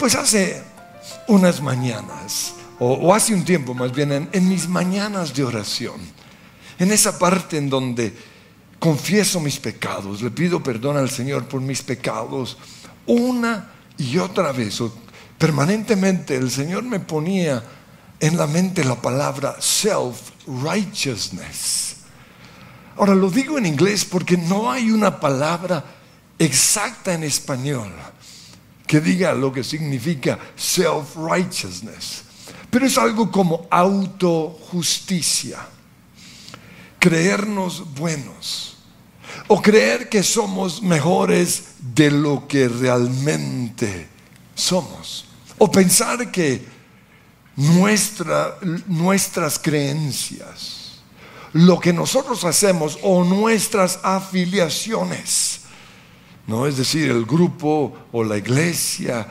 Pues hace unas mañanas, o, hace un tiempo más bien, en, mis mañanas de oración, en esa parte en donde confieso mis pecados, le pido perdón al Señor por mis pecados, una y otra vez, permanentemente el Señor me ponía en la mente la palabra self-righteousness. Ahora lo digo en inglés porque no hay una palabra exacta en español que diga lo que significa self-righteousness. Pero es algo como autojusticia. Creernos buenos. O creer que somos mejores de lo que realmente somos. O pensar que nuestra, nuestras creencias, lo que nosotros hacemos o nuestras afiliaciones ¿no? Es decir, el grupo o la iglesia,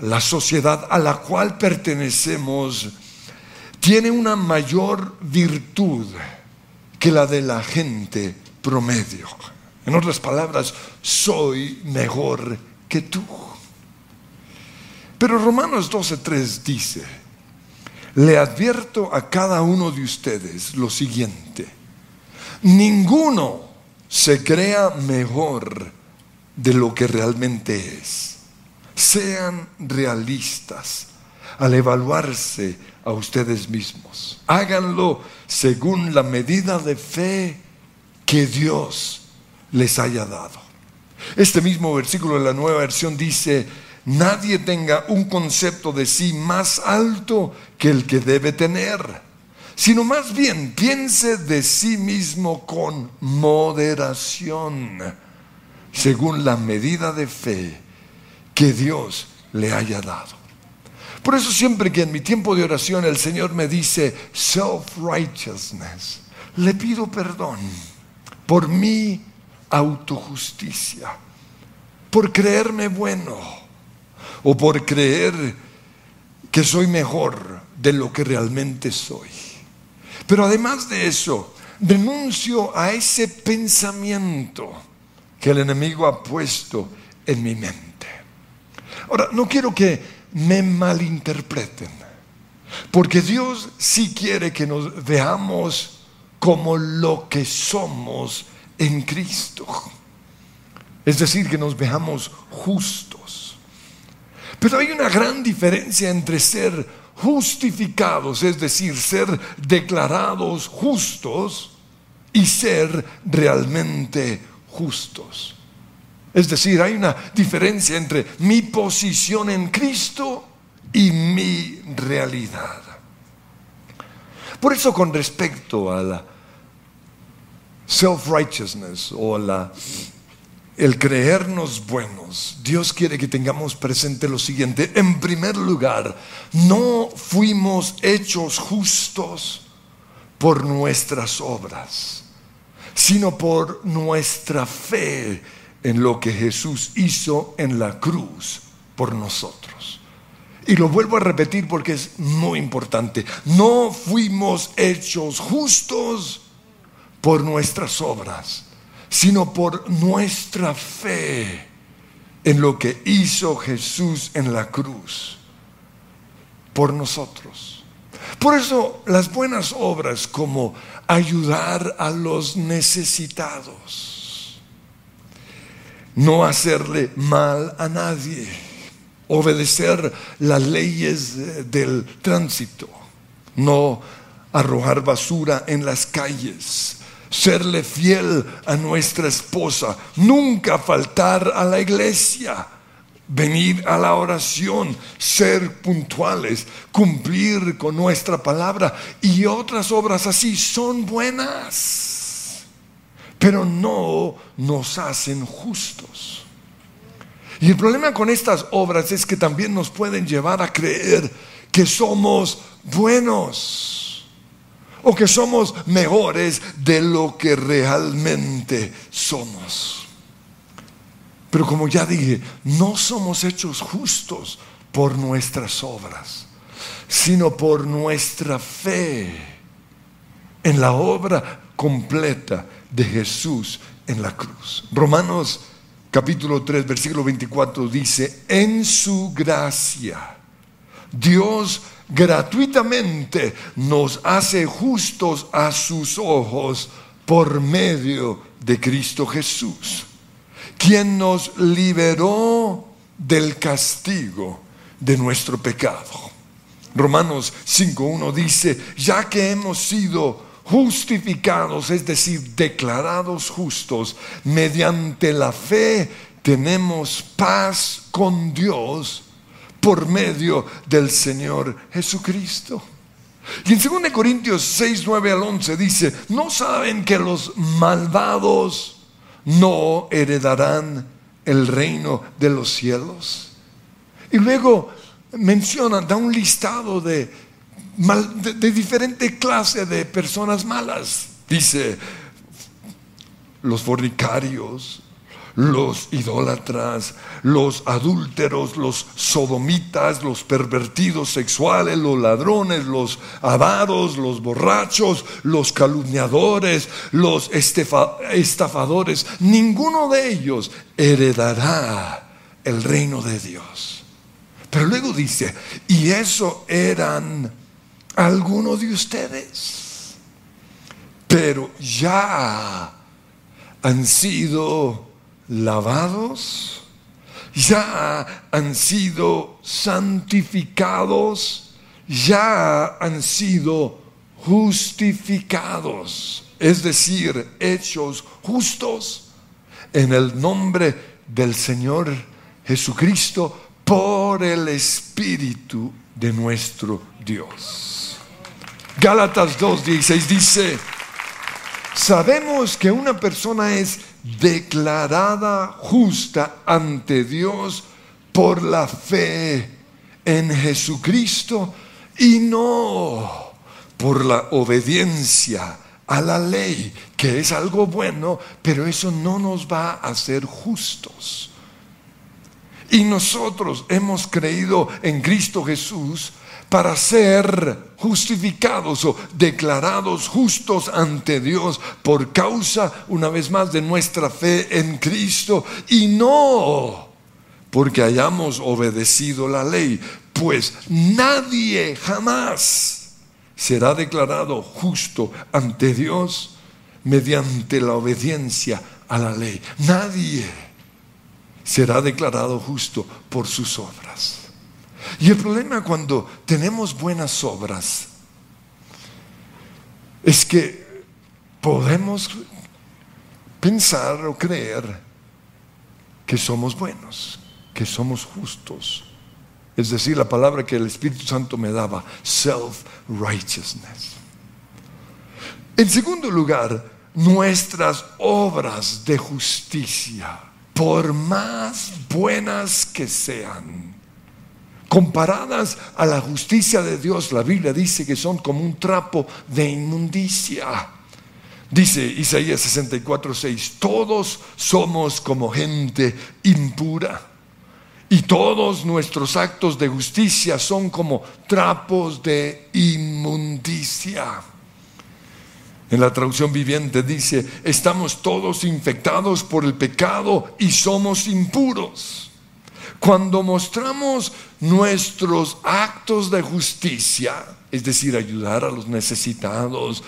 la sociedad a la cual pertenecemos, tiene una mayor virtud que la de la gente promedio. En otras palabras, soy mejor que tú. Pero Romanos 12.3 dice, le advierto a cada uno de ustedes lo siguiente, ninguno se crea mejor de lo que realmente es. Sean realistas al evaluarse a ustedes mismos. Háganlo según la medida de fe que Dios les haya dado. Este mismo versículo de la nueva versión dice, nadie tenga un concepto de sí más alto que el que debe tener, sino más bien piense de sí mismo con moderación según la medida de fe que Dios le haya dado. Por eso siempre que en mi tiempo de oración el Señor me dice self-righteousness, le pido perdón por mi autojusticia, por creerme bueno o por creer que soy mejor de lo que realmente soy. Pero además de eso, renuncio a ese pensamiento que el enemigo ha puesto en mi mente. Ahora, no quiero que me malinterpreten, porque Dios sí quiere que nos veamos como lo que somos en Cristo. Es decir, que nos veamos justos. Pero hay una gran diferencia entre ser justificados, es decir, ser declarados justos, y ser realmente justos justos. Es decir, hay una diferencia entre mi posición en Cristo y mi realidad. Por eso con respecto a la self-righteousness o la, el creernos buenos, Dios quiere que tengamos presente lo siguiente. En primer lugar, no fuimos hechos justos por nuestras obras sino por nuestra fe en lo que Jesús hizo en la cruz por nosotros. Y lo vuelvo a repetir porque es muy importante. No fuimos hechos justos por nuestras obras, sino por nuestra fe en lo que hizo Jesús en la cruz por nosotros. Por eso las buenas obras como ayudar a los necesitados, no hacerle mal a nadie, obedecer las leyes del tránsito, no arrojar basura en las calles, serle fiel a nuestra esposa, nunca faltar a la iglesia venir a la oración, ser puntuales, cumplir con nuestra palabra y otras obras así son buenas, pero no nos hacen justos. Y el problema con estas obras es que también nos pueden llevar a creer que somos buenos o que somos mejores de lo que realmente somos. Pero como ya dije, no somos hechos justos por nuestras obras, sino por nuestra fe en la obra completa de Jesús en la cruz. Romanos capítulo 3, versículo 24 dice, en su gracia, Dios gratuitamente nos hace justos a sus ojos por medio de Cristo Jesús, quien nos liberó del castigo de nuestro pecado. Romanos 5.1 dice, ya que hemos sido justificados, es decir, declarados justos, mediante la fe tenemos paz con Dios por medio del Señor Jesucristo. Y en 2 Corintios 6, 9 al 11 dice, ¿no saben que los malvados no heredarán el reino de los cielos? Y luego menciona, da un listado de, de, de diferente clase de personas malas. Dice, los fornicarios, los idólatras, los adúlteros, los sodomitas, los pervertidos sexuales, los ladrones, los avaros, los borrachos, los calumniadores, los estafadores. Ninguno de ellos heredará el reino de Dios. Pero luego dice, y eso eran algunos de ustedes, pero ya han sido lavados, ya han sido santificados, ya han sido justificados, es decir, hechos justos en el nombre del Señor Jesucristo por el Espíritu de nuestro Dios. Gálatas 2.16 dice, sabemos que una persona es declarada justa ante Dios por la fe en Jesucristo y no por la obediencia a la ley, que es algo bueno, pero eso no nos va a hacer justos. Y nosotros hemos creído en Cristo Jesús para ser justificados o declarados justos ante Dios por causa, una vez más, de nuestra fe en Cristo y no porque hayamos obedecido la ley, pues nadie jamás será declarado justo ante Dios mediante la obediencia a la ley. Nadie será declarado justo por sus obras. Y el problema cuando tenemos buenas obras es que podemos pensar o creer que somos buenos, que somos justos. Es decir, la palabra que el Espíritu Santo me daba, self-righteousness. En segundo lugar, nuestras obras de justicia, por más buenas que sean, comparadas a la justicia de Dios, la Biblia dice que son como un trapo de inmundicia. Dice Isaías 64, 6, todos somos como gente impura y todos nuestros actos de justicia son como trapos de inmundicia. En la traducción viviente dice, estamos todos infectados por el pecado y somos impuros. Cuando mostramos nuestros actos de justicia, es decir, ayudar a los necesitados,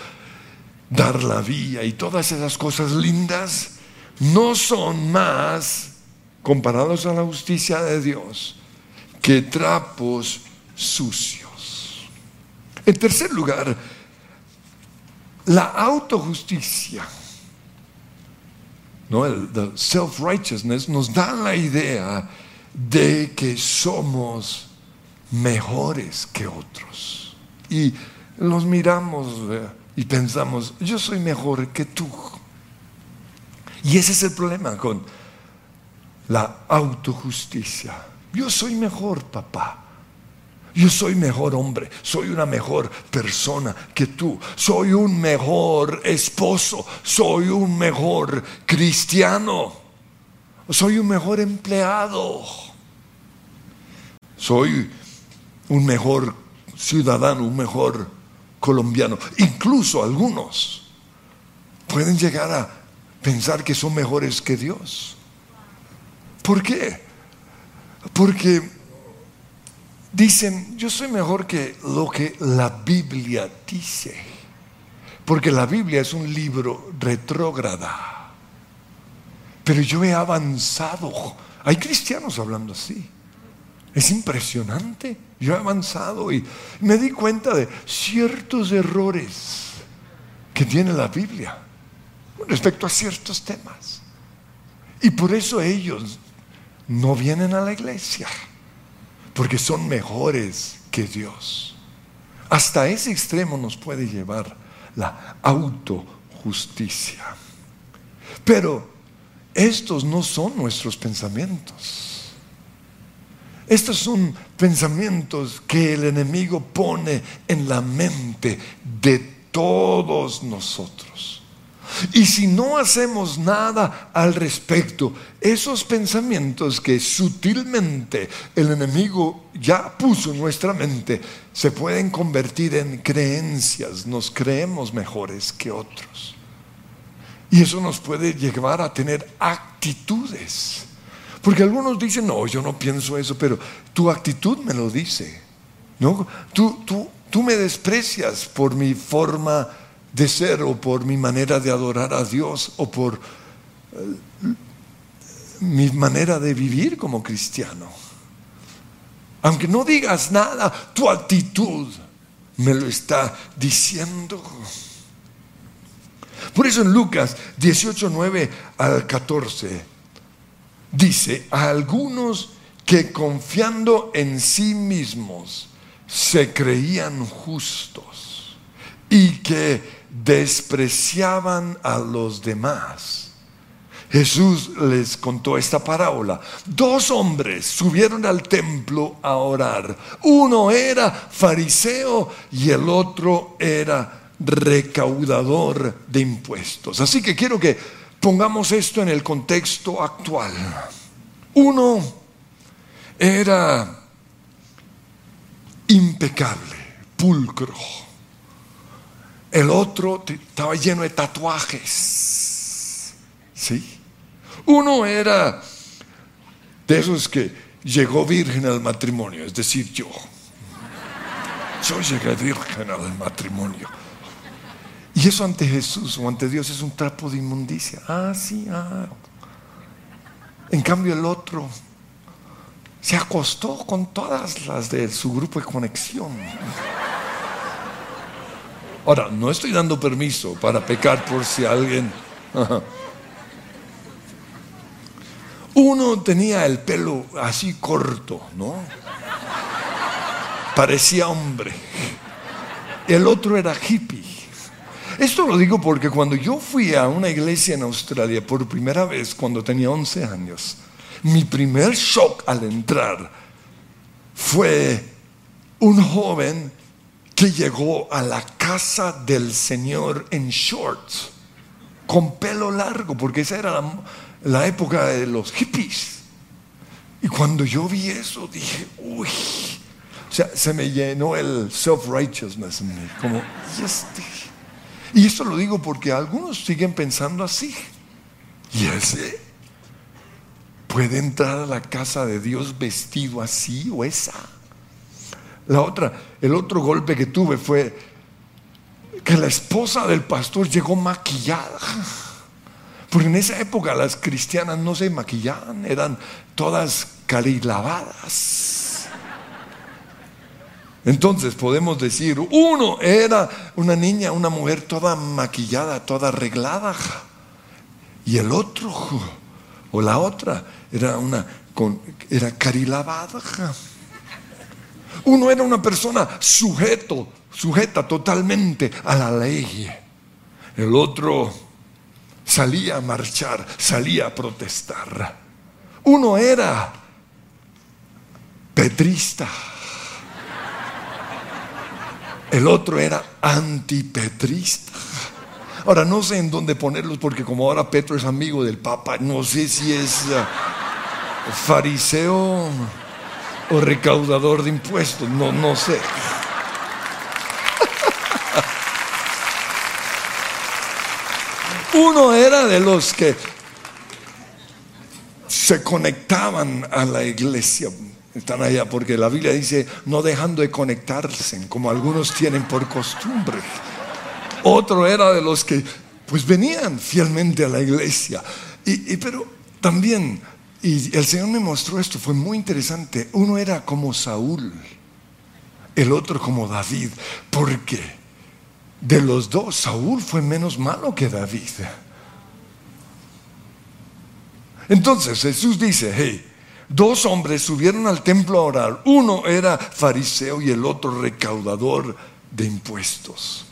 dar la vía y todas esas cosas lindas, no son más, comparados a la justicia de Dios, que trapos sucios. En tercer lugar, la autojusticia, ¿no? el self-righteousness nos da la idea de que somos mejores que otros. Y los miramos y pensamos, yo soy mejor que tú. Y ese es el problema con la autojusticia. Yo soy mejor, papá. Yo soy mejor hombre, soy una mejor persona que tú, soy un mejor esposo, soy un mejor cristiano, soy un mejor empleado soy un mejor ciudadano, un mejor colombiano. Incluso algunos pueden llegar a pensar que son mejores que Dios. ¿Por qué? Porque dicen, yo soy mejor que lo que la Biblia dice. Porque la Biblia es un libro retrógrada. Pero yo he avanzado. Hay cristianos hablando así. Es impresionante. Yo he avanzado y me di cuenta de ciertos errores que tiene la Biblia respecto a ciertos temas. Y por eso ellos no vienen a la iglesia, porque son mejores que Dios. Hasta ese extremo nos puede llevar la autojusticia. Pero estos no son nuestros pensamientos. Estos son pensamientos que el enemigo pone en la mente de todos nosotros. Y si no hacemos nada al respecto, esos pensamientos que sutilmente el enemigo ya puso en nuestra mente se pueden convertir en creencias. Nos creemos mejores que otros. Y eso nos puede llevar a tener actitudes. Porque algunos dicen, no, yo no pienso eso, pero tu actitud me lo dice. ¿no? Tú, tú, tú me desprecias por mi forma de ser o por mi manera de adorar a Dios o por eh, mi manera de vivir como cristiano. Aunque no digas nada, tu actitud me lo está diciendo. Por eso en Lucas 18, 9 al 14 dice, a algunos que confiando en sí mismos se creían justos y que despreciaban a los demás. Jesús les contó esta parábola. Dos hombres subieron al templo a orar. Uno era fariseo y el otro era recaudador de impuestos. Así que quiero que pongamos esto en el contexto actual. Uno era impecable, pulcro el otro estaba lleno de tatuajes. ¿Sí? Uno era de esos que llegó virgen al matrimonio, es decir, yo. Yo llegué virgen al matrimonio. Y eso ante Jesús o ante Dios es un trapo de inmundicia. Ah, sí, ah. En cambio el otro se acostó con todas las de su grupo de conexión. Ahora, no estoy dando permiso para pecar por si alguien... Uno tenía el pelo así corto, ¿no? Parecía hombre. El otro era hippie. Esto lo digo porque cuando yo fui a una iglesia en Australia por primera vez, cuando tenía 11 años, mi primer shock al entrar fue un joven que llegó a la casa del Señor en shorts, con pelo largo, porque esa era la, época de los hippies. Y cuando yo vi eso, dije, uy, o sea, se me llenó el self-righteousness en mí, como, y. Y esto lo digo porque algunos siguen pensando así. Y ese puede entrar a la casa de Dios vestido así o esa. La otra, el otro golpe que tuve fue que la esposa del pastor llegó maquillada. Porque en esa época las cristianas no se maquillaban, eran todas carilavadas. Entonces podemos decir, uno era una niña, una mujer toda maquillada, toda arreglada. Y el otro, o la otra, era una era carilavada. Uno era una persona sujeto, sujeta totalmente a la ley. El otro salía a marchar, salía a protestar. Uno era petrista. El otro era antipetrista. Ahora no sé en dónde ponerlos porque como ahora Petro es amigo del Papa, no sé si es eh, fariseo o recaudador de impuestos, no, no sé. Uno era de los que se conectaban a la iglesia. Están allá porque la Biblia dice no dejando de conectarse, como algunos tienen por costumbre. Otro era de los que pues venían fielmente a la iglesia. Y, pero también, y el Señor me mostró esto, fue muy interesante. Uno era como Saúl, el otro como David. porque De los dos, Saúl fue menos malo que David. Entonces Jesús dice, hey, dos hombres subieron al templo a orar. Uno era fariseo y el otro recaudador de impuestos.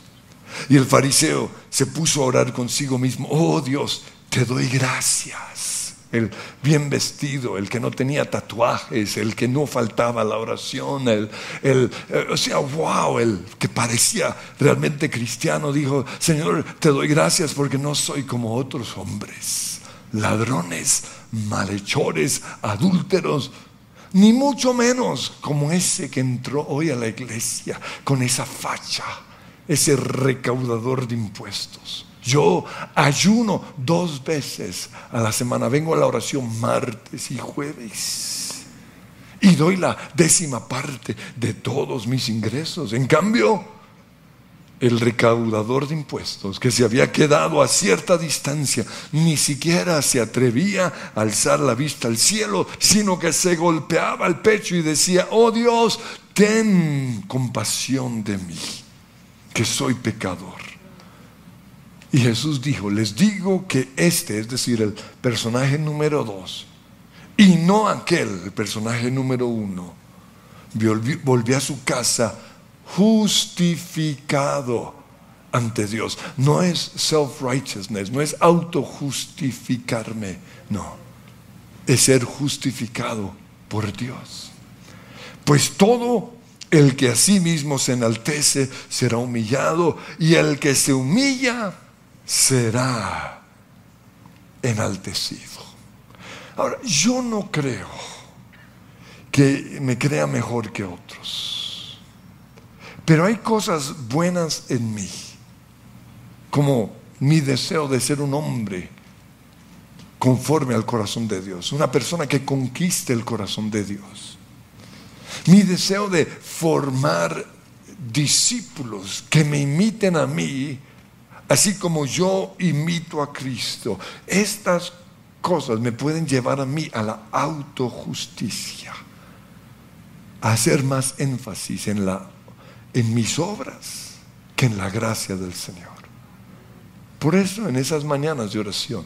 Y el fariseo se puso a orar consigo mismo, oh Dios, te doy gracias. El bien vestido, el que no tenía tatuajes, el que no faltaba la oración, el, el, eh, o sea, wow, el que parecía realmente cristiano, dijo, Señor, te doy gracias porque no soy como otros hombres, ladrones, malhechores, adúlteros, ni mucho menos como ese que entró hoy a la iglesia con esa facha ese recaudador de impuestos. Yo ayuno dos veces a la semana, vengo a la oración martes y jueves y doy la décima parte de todos mis ingresos. En cambio, el recaudador de impuestos, que se había quedado a cierta distancia, ni siquiera se atrevía a alzar la vista al cielo, sino que se golpeaba el pecho y decía, oh Dios, ten compasión de mí que soy pecador. Y Jesús dijo, les digo que este, es decir, el personaje número dos, y no aquel, el personaje número uno, volvió, a su casa justificado ante Dios. No es self-righteousness, no es autojustificarme, no, es ser justificado por Dios. Pues todo el que a sí mismo se enaltece será humillado y el que se humilla será enaltecido. Ahora, yo no creo que me crea mejor que otros, pero hay cosas buenas en mí, como mi deseo de ser un hombre conforme al corazón de Dios, una persona que conquiste el corazón de Dios mi deseo de formar discípulos que me imiten a mí, así como yo imito a Cristo. Estas cosas me pueden llevar a mí a la autojusticia, a hacer más énfasis en, la, en mis obras que en la gracia del Señor. Por eso en esas mañanas de oración,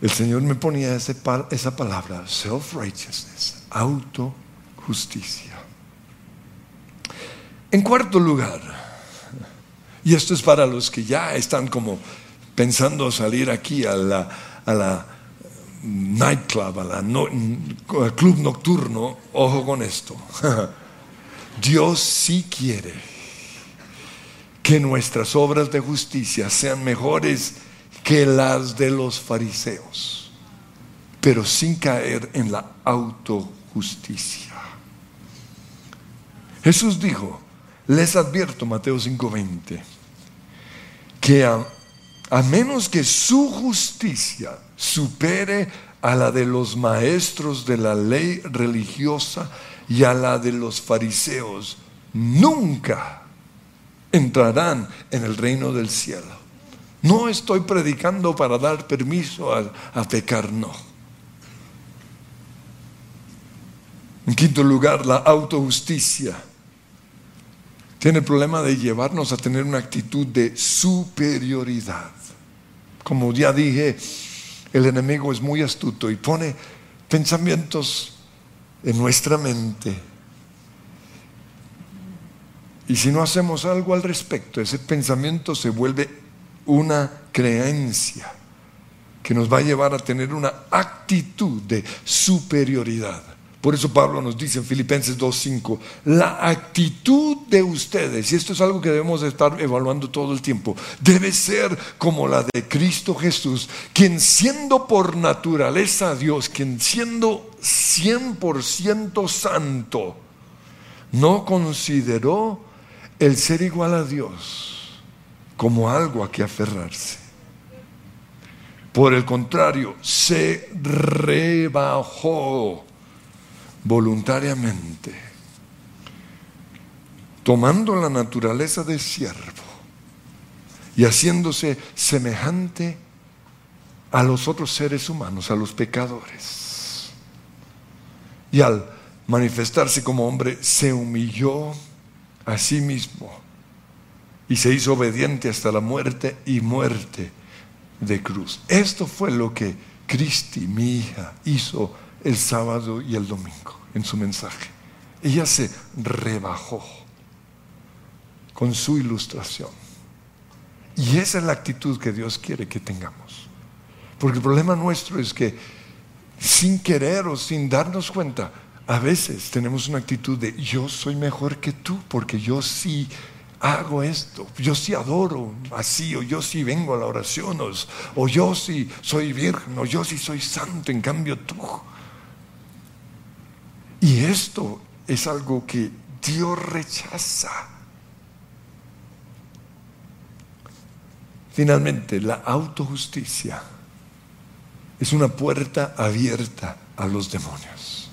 el Señor me ponía esa palabra, self-righteousness, autojusticia. En cuarto lugar, y esto es para los que ya están como pensando salir aquí a la, a la nightclub, al club nocturno, ojo con esto. Dios sí quiere que nuestras obras de justicia sean mejores que las de los fariseos, pero sin caer en la autojusticia. Jesús dijo, les advierto, Mateo 5:20, que a, a menos que su justicia supere a la de los maestros de la ley religiosa y a la de los fariseos, nunca entrarán en el reino del cielo. No estoy predicando para dar permiso a, pecar, no. En quinto lugar, la autojusticia tiene el problema de llevarnos a tener una actitud de superioridad. Como ya dije, el enemigo es muy astuto y pone pensamientos en nuestra mente. Y si no hacemos algo al respecto, ese pensamiento se vuelve una creencia que nos va a llevar a tener una actitud de superioridad. Por eso Pablo nos dice en Filipenses 2.5, la actitud de ustedes, y esto es algo que debemos estar evaluando todo el tiempo, debe ser como la de Cristo Jesús, quien siendo por naturaleza Dios, quien siendo 100% santo, no consideró el ser igual a Dios como algo a que aferrarse. Por el contrario, se rebajó voluntariamente, tomando la naturaleza de siervo y haciéndose semejante a los otros seres humanos, a los pecadores. Y al manifestarse como hombre, se humilló a sí mismo y se hizo obediente hasta la muerte y muerte de cruz. Esto fue lo que Cristi, mi hija, hizo el sábado y el domingo en su mensaje. Ella se rebajó con su ilustración. Y esa es la actitud que Dios quiere que tengamos. Porque el problema nuestro es que sin querer o sin darnos cuenta, a veces tenemos una actitud de yo soy mejor que tú porque yo sí hago esto, yo sí adoro así, o yo sí vengo a la oración, o, yo sí soy virgen, o yo sí soy santo, en cambio tú. Y esto es algo que Dios rechaza. Finalmente, la autojusticia es una puerta abierta a los demonios.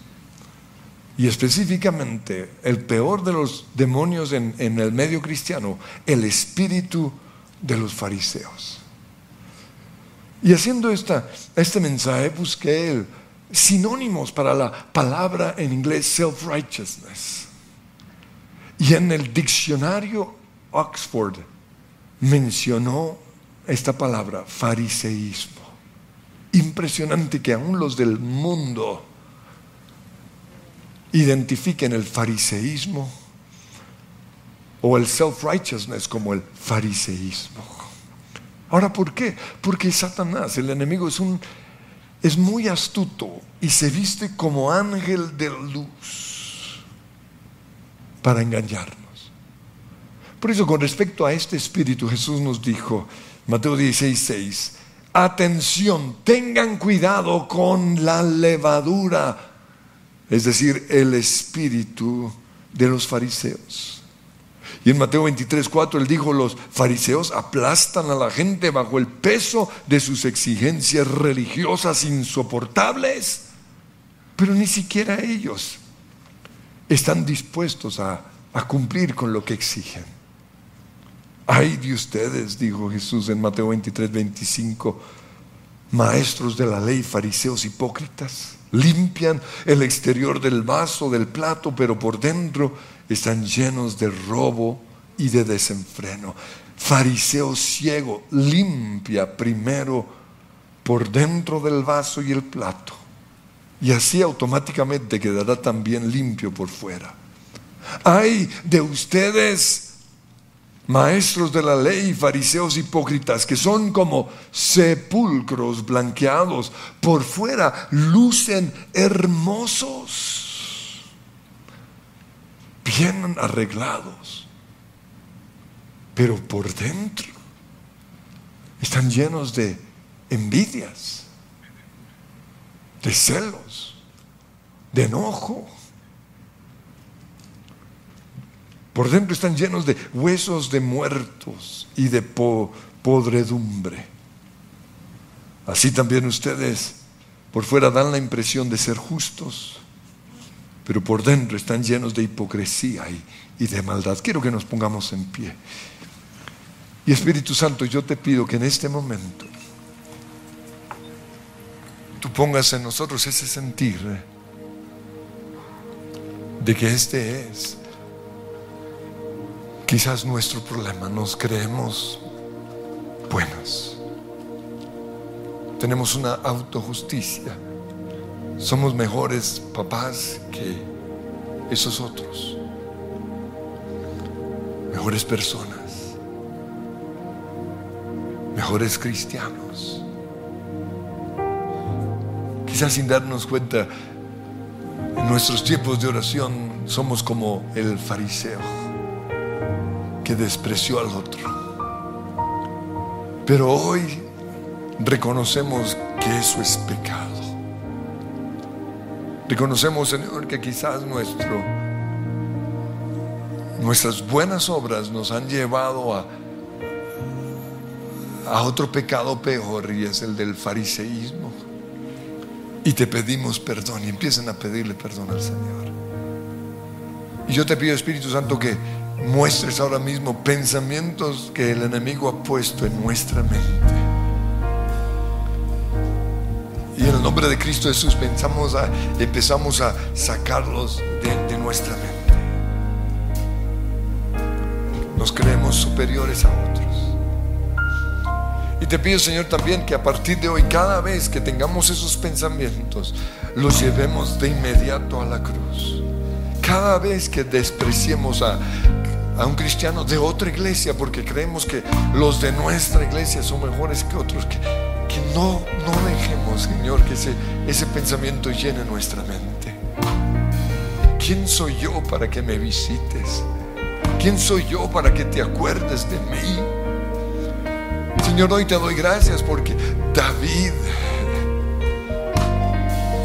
Y específicamente, el peor de los demonios en, el medio cristiano, el espíritu de los fariseos. Y haciendo esta, este mensaje busqué sinónimos para la palabra en inglés self-righteousness. Y en el diccionario Oxford mencionó esta palabra, fariseísmo. Impresionante que aún los del mundo identifiquen el fariseísmo o el self-righteousness como el fariseísmo. Ahora, ¿por qué? Porque Satanás, el enemigo, es, un, es muy astuto y se viste como ángel de luz para engañarnos. Por eso, con respecto a este espíritu, Jesús nos dijo, Mateo 16, 6, atención, tengan cuidado con la levadura es decir, el espíritu de los fariseos. Y en Mateo 23, 4 él dijo, los fariseos aplastan a la gente bajo el peso de sus exigencias religiosas insoportables, pero ni siquiera ellos están dispuestos a, cumplir con lo que exigen. Ay de ustedes, dijo Jesús en Mateo 23, 25, maestros de la ley, fariseos hipócritas limpian el exterior del vaso, del plato, pero por dentro están llenos de robo y de desenfreno. Fariseo ciego, limpia primero por dentro del vaso y el plato, y así automáticamente quedará también limpio por fuera. Ay de ustedes maestros de la ley, fariseos hipócritas, que son como sepulcros blanqueados, por fuera lucen hermosos, bien arreglados, pero por dentro están llenos de envidias, de celos, de enojo Por dentro están llenos de huesos de muertos y de podredumbre. Así también ustedes por fuera dan la impresión de ser justos, pero por dentro están llenos de hipocresía y, de maldad. Quiero que nos pongamos en pie. Y Espíritu Santo, yo te pido que en este momento tú pongas en nosotros ese sentir de que este es Quizás nuestro problema nos creemos buenos. Tenemos una autojusticia. Somos mejores papás que esos otros. Mejores personas. Mejores cristianos. Quizás sin darnos cuenta, en nuestros tiempos de oración somos como el fariseo que despreció al otro. Pero hoy reconocemos que eso es pecado. Reconocemos, Señor, que quizás nuestro, nuestras buenas obras nos han llevado a, a otro pecado peor y es el del fariseísmo. Y te pedimos perdón y empiezan a pedirle perdón al Señor. Y yo te pido, Espíritu Santo, que muestres ahora mismo pensamientos que el enemigo ha puesto en nuestra mente. Y en el nombre de Cristo Jesús pensamos a, empezamos a sacarlos de, nuestra mente. Nos creemos superiores a otros. Y te pido, Señor, también que a partir de hoy, cada vez que tengamos esos pensamientos, los llevemos de inmediato a la cruz. Cada vez que despreciemos a, a un cristiano de otra iglesia porque creemos que los de nuestra iglesia son mejores que otros, que, que no, no dejemos, Señor, que ese, ese pensamiento llene nuestra mente. ¿Quién soy yo para que me visites? ¿Quién soy yo para que te acuerdes de mí? Señor, hoy te doy gracias porque David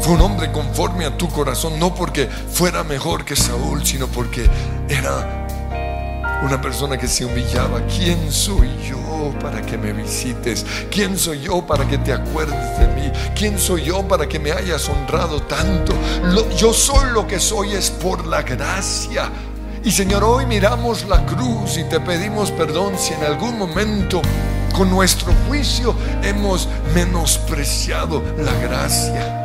fue un hombre conforme a tu corazón, no porque fuera mejor que Saúl, sino porque era una persona que se humillaba. ¿Quién soy yo para que me visites? ¿Quién soy yo para que te acuerdes de mí? ¿Quién soy yo para que me hayas honrado tanto? yo soy lo que soy es por la gracia. Y Señor, hoy miramos la cruz y te pedimos perdón si en algún momento con nuestro juicio hemos menospreciado la gracia.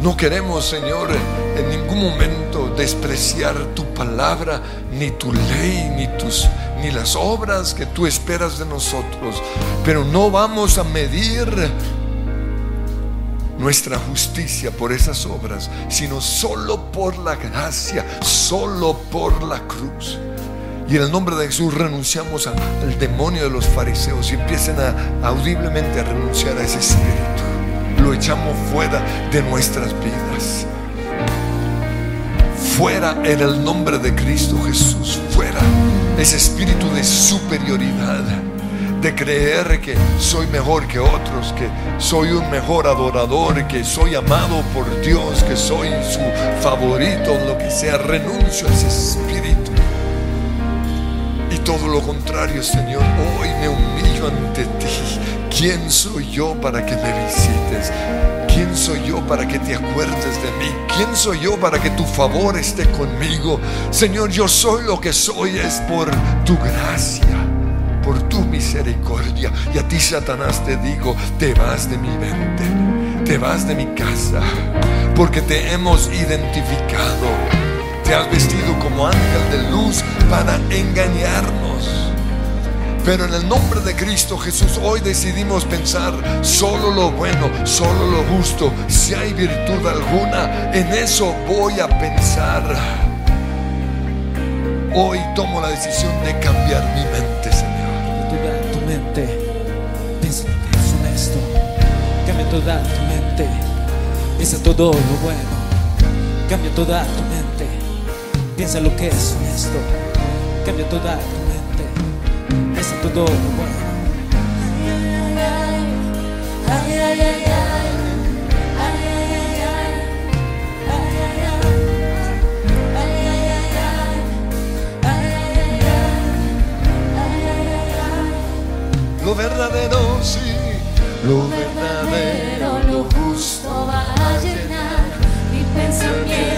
No queremos, Señor, en ningún momento despreciar tu palabra, ni tu ley, ni tus ni las obras que tú esperas de nosotros, pero no vamos a medir nuestra justicia por esas obras, sino solo por la gracia, solo por la cruz. Y en el nombre de Jesús renunciamos al demonio de los fariseos y empiecen a, audiblemente a renunciar a ese espíritu. Lo echamos fuera de nuestras vidas. Fuera en el nombre de Cristo Jesús. Fuera ese espíritu de superioridad. De creer que soy mejor que otros, que soy un mejor adorador, que soy amado por Dios, que soy su favorito, lo que sea. Renuncio a ese espíritu todo lo contrario, Señor. Hoy me humillo ante ti. ¿Quién soy yo para que me visites? ¿Quién soy yo para que te acuerdes de mí? ¿Quién soy yo para que tu favor esté conmigo? Señor, yo soy lo que soy es por tu gracia, por tu misericordia. Y a ti, Satanás, te digo, te vas de mi mente, te vas de mi casa, porque te hemos identificado te has vestido como ángel de luz para engañarnos. Pero en el nombre de Cristo Jesús hoy decidimos pensar solo lo bueno, solo lo justo. Si hay virtud alguna, en eso voy a pensar. Hoy tomo la decisión de cambiar mi mente, Señor. Toda tu mente, piensa que es honesto. Cambia toda tu mente, piensa todo lo bueno. Cambia toda tu mente Piensa lo que es honesto. Cambia toda tu mente. Piensa todo. Lo verdadero, sí, lo verdadero, lo justo va a llenar mi pensamiento